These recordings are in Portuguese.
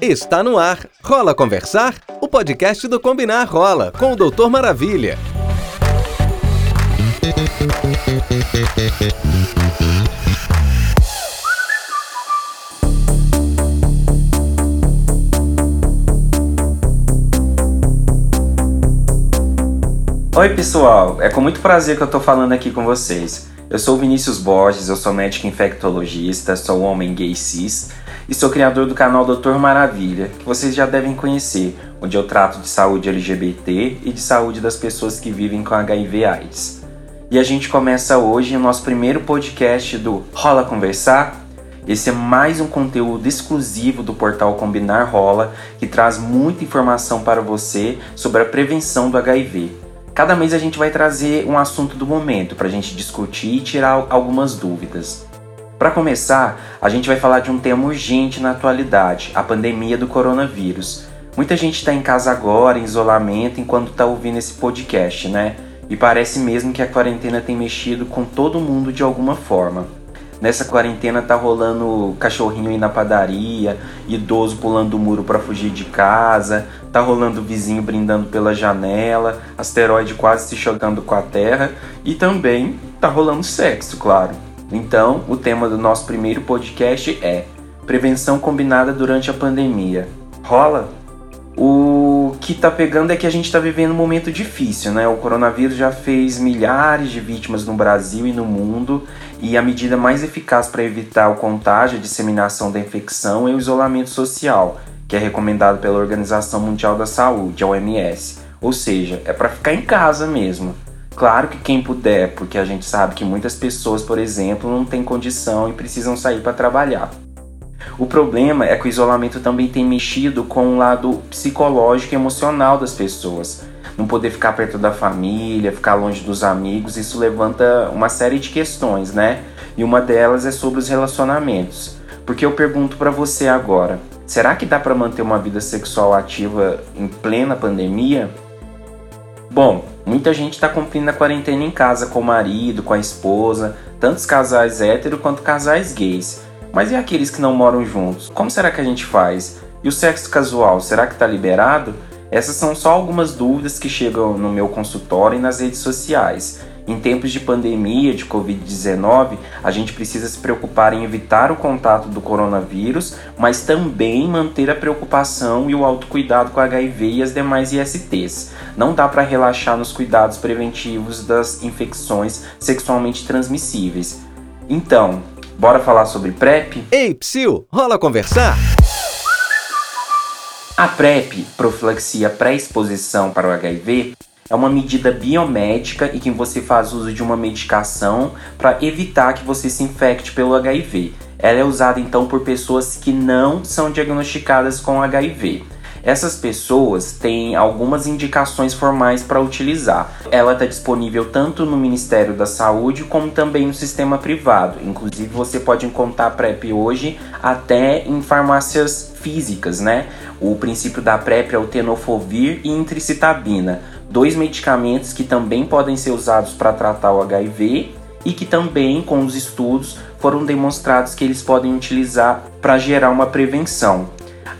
Está no ar. Rola Conversar? O podcast do Combinar Rola, com o Doutor Maravilha. Oi, pessoal! É com muito prazer que eu tô falando aqui com vocês. Eu sou Vinícius Borges, eu sou médico infectologista, sou homem gay cis e sou criador do canal Doutor Maravilha, que vocês já devem conhecer, onde eu trato de saúde LGBT e de saúde das pessoas que vivem com HIV/AIDS. E a gente começa hoje o nosso primeiro podcast do Rola Conversar. Esse é mais um conteúdo exclusivo do portal Combinar Rola, que traz muita informação para você sobre a prevenção do HIV. Cada mês a gente vai trazer um assunto do momento para a gente discutir e tirar algumas dúvidas. Para começar, a gente vai falar de um tema urgente na atualidade: a pandemia do coronavírus. Muita gente está em casa agora, em isolamento, enquanto está ouvindo esse podcast, né? E parece mesmo que a quarentena tem mexido com todo mundo de alguma forma. Nessa quarentena tá rolando cachorrinho aí na padaria, idoso pulando o muro para fugir de casa, tá rolando vizinho brindando pela janela, asteroide quase se chocando com a Terra e também tá rolando sexo, claro. Então, o tema do nosso primeiro podcast é Prevenção combinada durante a pandemia. Rola? O que tá pegando é que a gente tá vivendo um momento difícil, né? O coronavírus já fez milhares de vítimas no Brasil e no mundo, e a medida mais eficaz para evitar o contágio e a disseminação da infecção é o isolamento social, que é recomendado pela Organização Mundial da Saúde, a OMS. Ou seja, é para ficar em casa mesmo. Claro que quem puder, porque a gente sabe que muitas pessoas, por exemplo, não têm condição e precisam sair para trabalhar. O problema é que o isolamento também tem mexido com o lado psicológico e emocional das pessoas. Não poder ficar perto da família, ficar longe dos amigos, isso levanta uma série de questões, né? E uma delas é sobre os relacionamentos. Porque eu pergunto para você agora, será que dá para manter uma vida sexual ativa em plena pandemia? Bom, muita gente está cumprindo a quarentena em casa com o marido, com a esposa, tantos casais héteros quanto casais gays. Mas e aqueles que não moram juntos? Como será que a gente faz? E o sexo casual, será que está liberado? Essas são só algumas dúvidas que chegam no meu consultório e nas redes sociais. Em tempos de pandemia de Covid-19, a gente precisa se preocupar em evitar o contato do coronavírus, mas também manter a preocupação e o autocuidado com HIV e as demais ISTs. Não dá para relaxar nos cuidados preventivos das infecções sexualmente transmissíveis. Então, Bora falar sobre PrEP? Ei, Psyu, rola conversar? A PrEP, profilaxia pré-exposição para o HIV, é uma medida biomédica e que você faz uso de uma medicação para evitar que você se infecte pelo HIV. Ela é usada então por pessoas que não são diagnosticadas com HIV. Essas pessoas têm algumas indicações formais para utilizar. Ela está disponível tanto no Ministério da Saúde como também no sistema privado. Inclusive, você pode encontrar a PrEP hoje até em farmácias físicas, né? O princípio da PrEP é o tenofovir e intricitabina, dois medicamentos que também podem ser usados para tratar o HIV e que também, com os estudos, foram demonstrados que eles podem utilizar para gerar uma prevenção.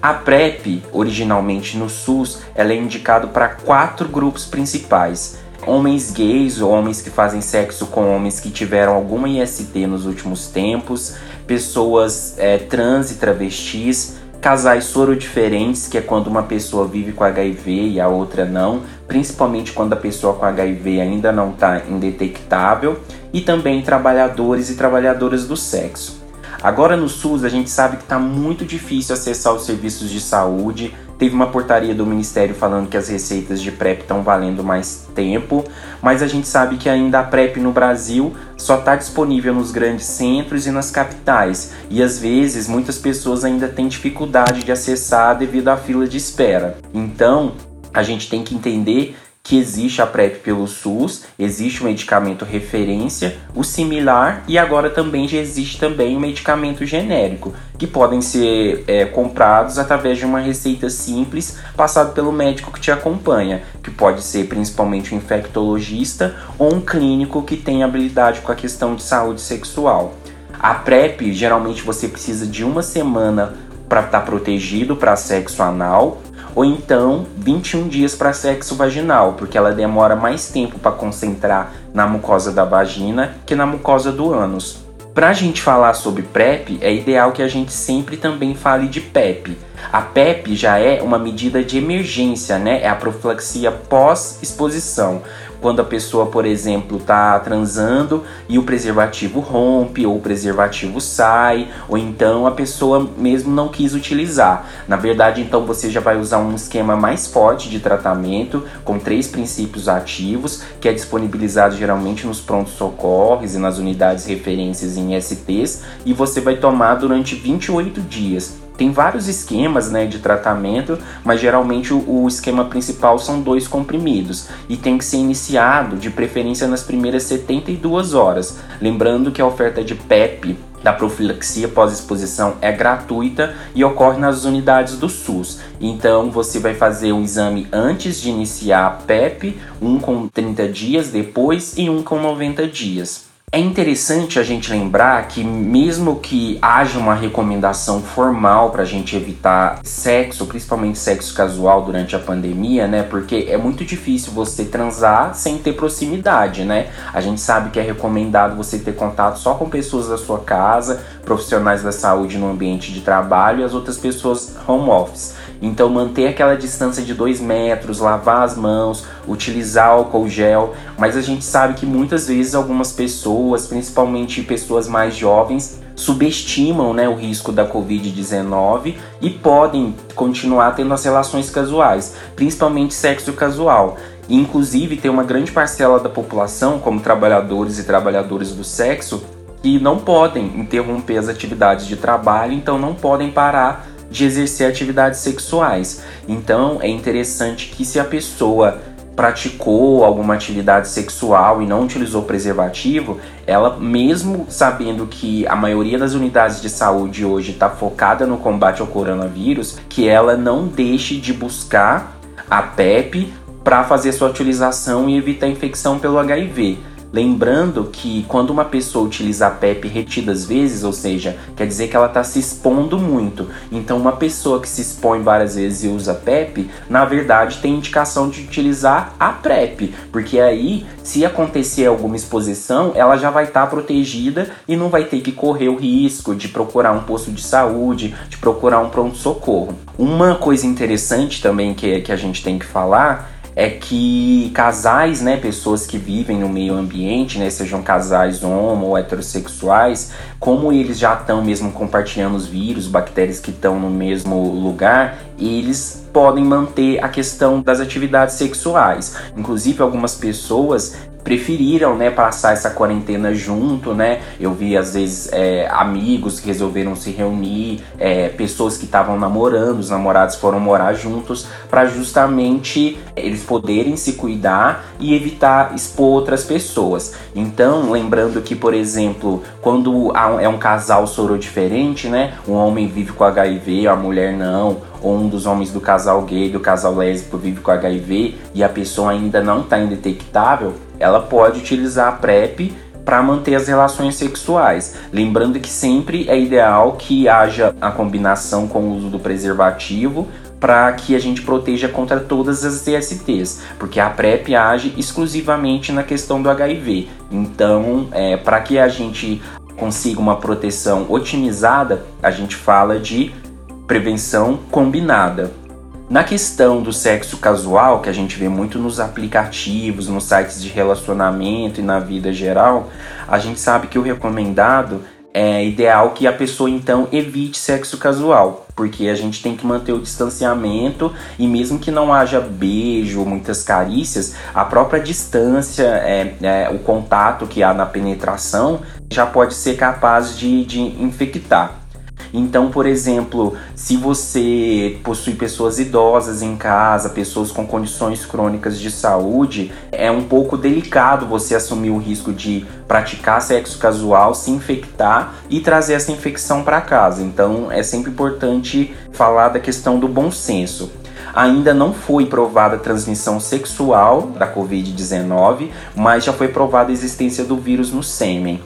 A PrEP, originalmente no SUS, ela é indicada para quatro grupos principais. Homens gays ou homens que fazem sexo com homens que tiveram alguma IST nos últimos tempos, pessoas é, trans e travestis, casais sorodiferentes, que é quando uma pessoa vive com HIV e a outra não, principalmente quando a pessoa com HIV ainda não está indetectável, e também trabalhadores e trabalhadoras do sexo. Agora no SUS a gente sabe que está muito difícil acessar os serviços de saúde. Teve uma portaria do Ministério falando que as receitas de PrEP estão valendo mais tempo, mas a gente sabe que ainda a PrEP no Brasil só está disponível nos grandes centros e nas capitais, e às vezes muitas pessoas ainda têm dificuldade de acessar devido à fila de espera. Então, a gente tem que entender que existe a PrEP pelo SUS, existe o medicamento referência, o similar e agora também já existe também o medicamento genérico, que podem ser é, comprados através de uma receita simples passado pelo médico que te acompanha, que pode ser principalmente um infectologista ou um clínico que tem habilidade com a questão de saúde sexual. A PrEP, geralmente você precisa de uma semana para estar tá protegido para sexo anal, ou então 21 dias para sexo vaginal, porque ela demora mais tempo para concentrar na mucosa da vagina que na mucosa do ânus. Para a gente falar sobre PrEP, é ideal que a gente sempre também fale de PEP. A PEP já é uma medida de emergência, né? É a profilaxia pós-exposição quando a pessoa, por exemplo, está transando e o preservativo rompe, ou o preservativo sai, ou então a pessoa mesmo não quis utilizar. Na verdade, então você já vai usar um esquema mais forte de tratamento, com três princípios ativos, que é disponibilizado geralmente nos prontos socorros e nas unidades referências em STs, e você vai tomar durante 28 dias. Tem vários esquemas né, de tratamento, mas geralmente o, o, esquema principal são dois comprimidos e tem que ser iniciado de preferência nas primeiras 72 horas. Lembrando que a oferta de PEP da profilaxia pós-exposição é gratuita e ocorre nas unidades do SUS. Então você vai fazer um exame antes de iniciar a PEP, um com 30 dias depois e um com 90 dias. É interessante a gente lembrar que, mesmo que haja uma recomendação formal para a gente evitar sexo, principalmente sexo casual durante a pandemia, né? Porque é muito difícil você transar sem ter proximidade, né? A gente sabe que é recomendado você ter contato só com pessoas da sua casa, profissionais da saúde no ambiente de trabalho e as outras pessoas home office. Então manter aquela distância de dois metros, lavar as mãos, utilizar álcool gel, mas a gente sabe que muitas vezes algumas pessoas, principalmente pessoas mais jovens, subestimam né, o risco da Covid-19 e podem continuar tendo as relações casuais, principalmente sexo casual. inclusive, tem uma grande parcela da população, como trabalhadores e trabalhadoras do sexo, que não podem interromper as atividades de trabalho, então não podem parar de exercer atividades sexuais. Então é interessante que se a pessoa praticou alguma atividade sexual e não utilizou preservativo, ela mesmo sabendo que a maioria das unidades de saúde hoje está focada no combate ao coronavírus, que ela não deixe de buscar a PEP para fazer sua utilização e evitar infecção pelo HIV. Lembrando que quando uma pessoa utiliza a PEP retidas vezes, ou seja, quer dizer que ela está se expondo muito. Então, uma pessoa que se expõe várias vezes e usa PEP, na verdade tem indicação de utilizar a PrEP, porque aí, se acontecer alguma exposição, ela já vai estar tá protegida e não vai ter que correr o risco de procurar um posto de saúde, de procurar um pronto-socorro. Uma coisa interessante também que, que a gente tem que falar é que casais, né, pessoas que vivem no meio ambiente, né, sejam casais homo ou heterossexuais, como eles já estão mesmo compartilhando os vírus, bactérias que estão no mesmo lugar, eles podem manter a questão das atividades sexuais. Inclusive, algumas pessoas preferiram, né, passar essa quarentena junto, né? Eu vi às vezes é, amigos que resolveram se reunir, é, pessoas que estavam namorando, os namorados foram morar juntos para justamente eles poderem se cuidar e evitar expor outras pessoas. Então, lembrando que, por exemplo, quando é um casal soro diferente, né? Um homem vive com HIV, a mulher não, ou um dos homens do casal gay, do casal lésbico vive com HIV e a pessoa ainda não está indetectável, ela pode utilizar a PrEP para manter as relações sexuais. Lembrando que sempre é ideal que haja a combinação com o uso do preservativo para que a gente proteja contra todas as DSTs, porque a PrEP age exclusivamente na questão do HIV. Então, é, para que a gente consiga uma proteção otimizada, a gente fala de prevenção combinada. Na questão do sexo casual, que a gente vê muito nos aplicativos, nos sites de relacionamento e na vida geral, a gente sabe que o recomendado é ideal que a pessoa então evite sexo casual, porque a gente tem que manter o distanciamento e mesmo que não haja beijo muitas carícias, a própria distância, é, é, o contato que há na penetração já pode ser capaz de, de infectar. Então, por exemplo, se você possui pessoas idosas em casa, pessoas com condições crônicas de saúde, é um pouco delicado você assumir o risco de praticar sexo casual, se infectar e trazer essa infecção para casa. Então, é sempre importante falar da questão do bom senso ainda não foi provada a transmissão sexual da Covid-19, mas já foi provada a existência do vírus no sêmen.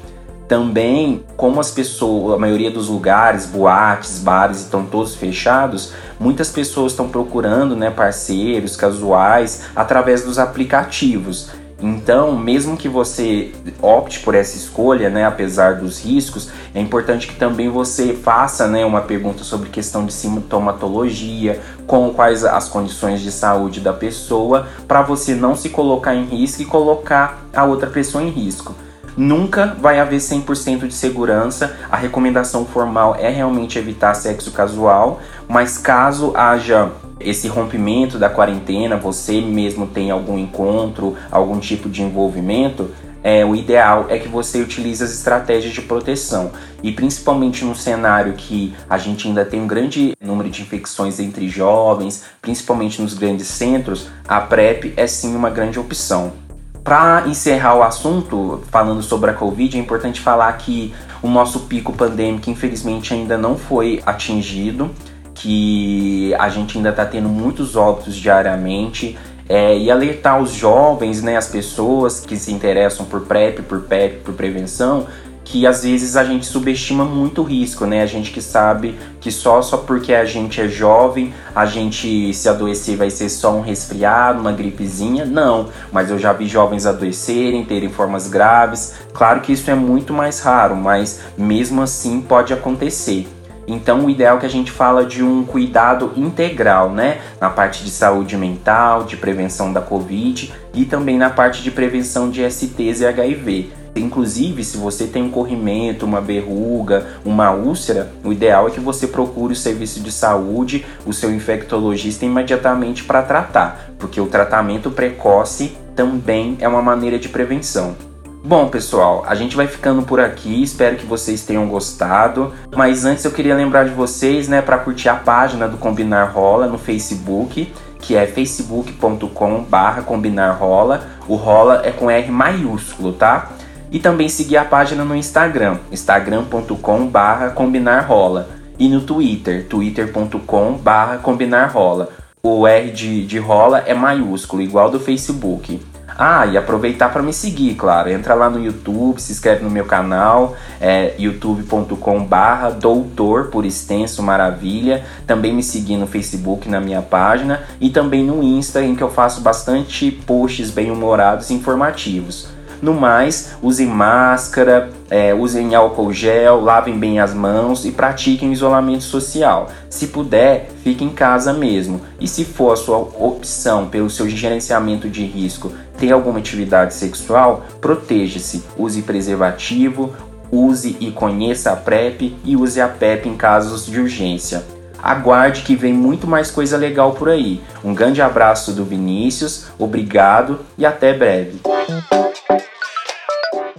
Também, como as pessoas, a maioria dos lugares, boates, bares estão todos fechados, muitas pessoas estão procurando né, parceiros casuais através dos aplicativos. Então, mesmo que você opte por essa escolha, né, apesar dos riscos, é importante que também você faça né, uma pergunta sobre questão de sintomatologia, com quais as condições de saúde da pessoa, para você não se colocar em risco e colocar a outra pessoa em risco. Nunca vai haver 100% de segurança. A recomendação formal é realmente evitar sexo casual, mas caso haja esse rompimento da quarentena, você mesmo tem algum encontro, algum tipo de envolvimento, é, o ideal é que você utilize as estratégias de proteção. E principalmente num cenário que a gente ainda tem um grande número de infecções entre jovens, principalmente nos grandes centros, a PrEP é sim uma grande opção. Para encerrar o assunto, falando sobre a Covid, é importante falar que o nosso pico pandêmico, infelizmente, ainda não foi atingido que a gente ainda está tendo muitos óbitos diariamente. É, e alertar os jovens, né, as pessoas que se interessam por PrEP, por PEP, por prevenção, que às vezes a gente subestima muito o risco, né? A gente que sabe que só só porque a gente é jovem, a gente se adoecer vai ser só um resfriado, uma gripezinha. Não, mas eu já vi jovens adoecerem, terem formas graves. Claro que isso é muito mais raro, mas mesmo assim pode acontecer. Então, o ideal é que a gente fala de um cuidado integral, né? Na parte de saúde mental, de prevenção da Covid e também na parte de prevenção de STs e HIV. Inclusive, se você tem um corrimento, uma verruga, uma úlcera, o ideal é que você procure o serviço de saúde, o seu infectologista imediatamente para tratar, porque o tratamento precoce também é uma maneira de prevenção. Bom, pessoal, a gente vai ficando por aqui. Espero que vocês tenham gostado. Mas antes eu queria lembrar de vocês, né, para curtir a página do Combinar Rola no Facebook, que é facebook.com/barra Combinar Rola. O Rola é com R maiúsculo, tá? E também seguir a página no Instagram, instagram.com/barra Combinar Rola. E no Twitter, twitter.com/barra Combinar Rola. O R de, de rola é maiúsculo, igual do Facebook. Ah, e aproveitar para me seguir, claro. Entra lá no YouTube, se inscreve no meu canal, é youtube.com/barra doutor por extenso maravilha. Também me seguir no Facebook, na minha página e também no Insta, em que eu faço bastante posts bem humorados e informativos. No mais, usem máscara, é, usem álcool gel, lavem bem as mãos e pratiquem isolamento social. Se puder, fique em casa mesmo. E se for a sua opção pelo seu gerenciamento de risco ter alguma atividade sexual, proteja-se. Use preservativo, use e conheça a PrEP e use a PEP em casos de urgência. Aguarde que vem muito mais coisa legal por aí. Um grande abraço do Vinícius, obrigado e até breve.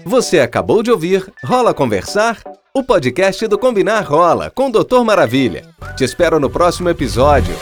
Você acabou de ouvir Rola Conversar? O podcast do Combinar Rola com o Doutor Maravilha. Te espero no próximo episódio.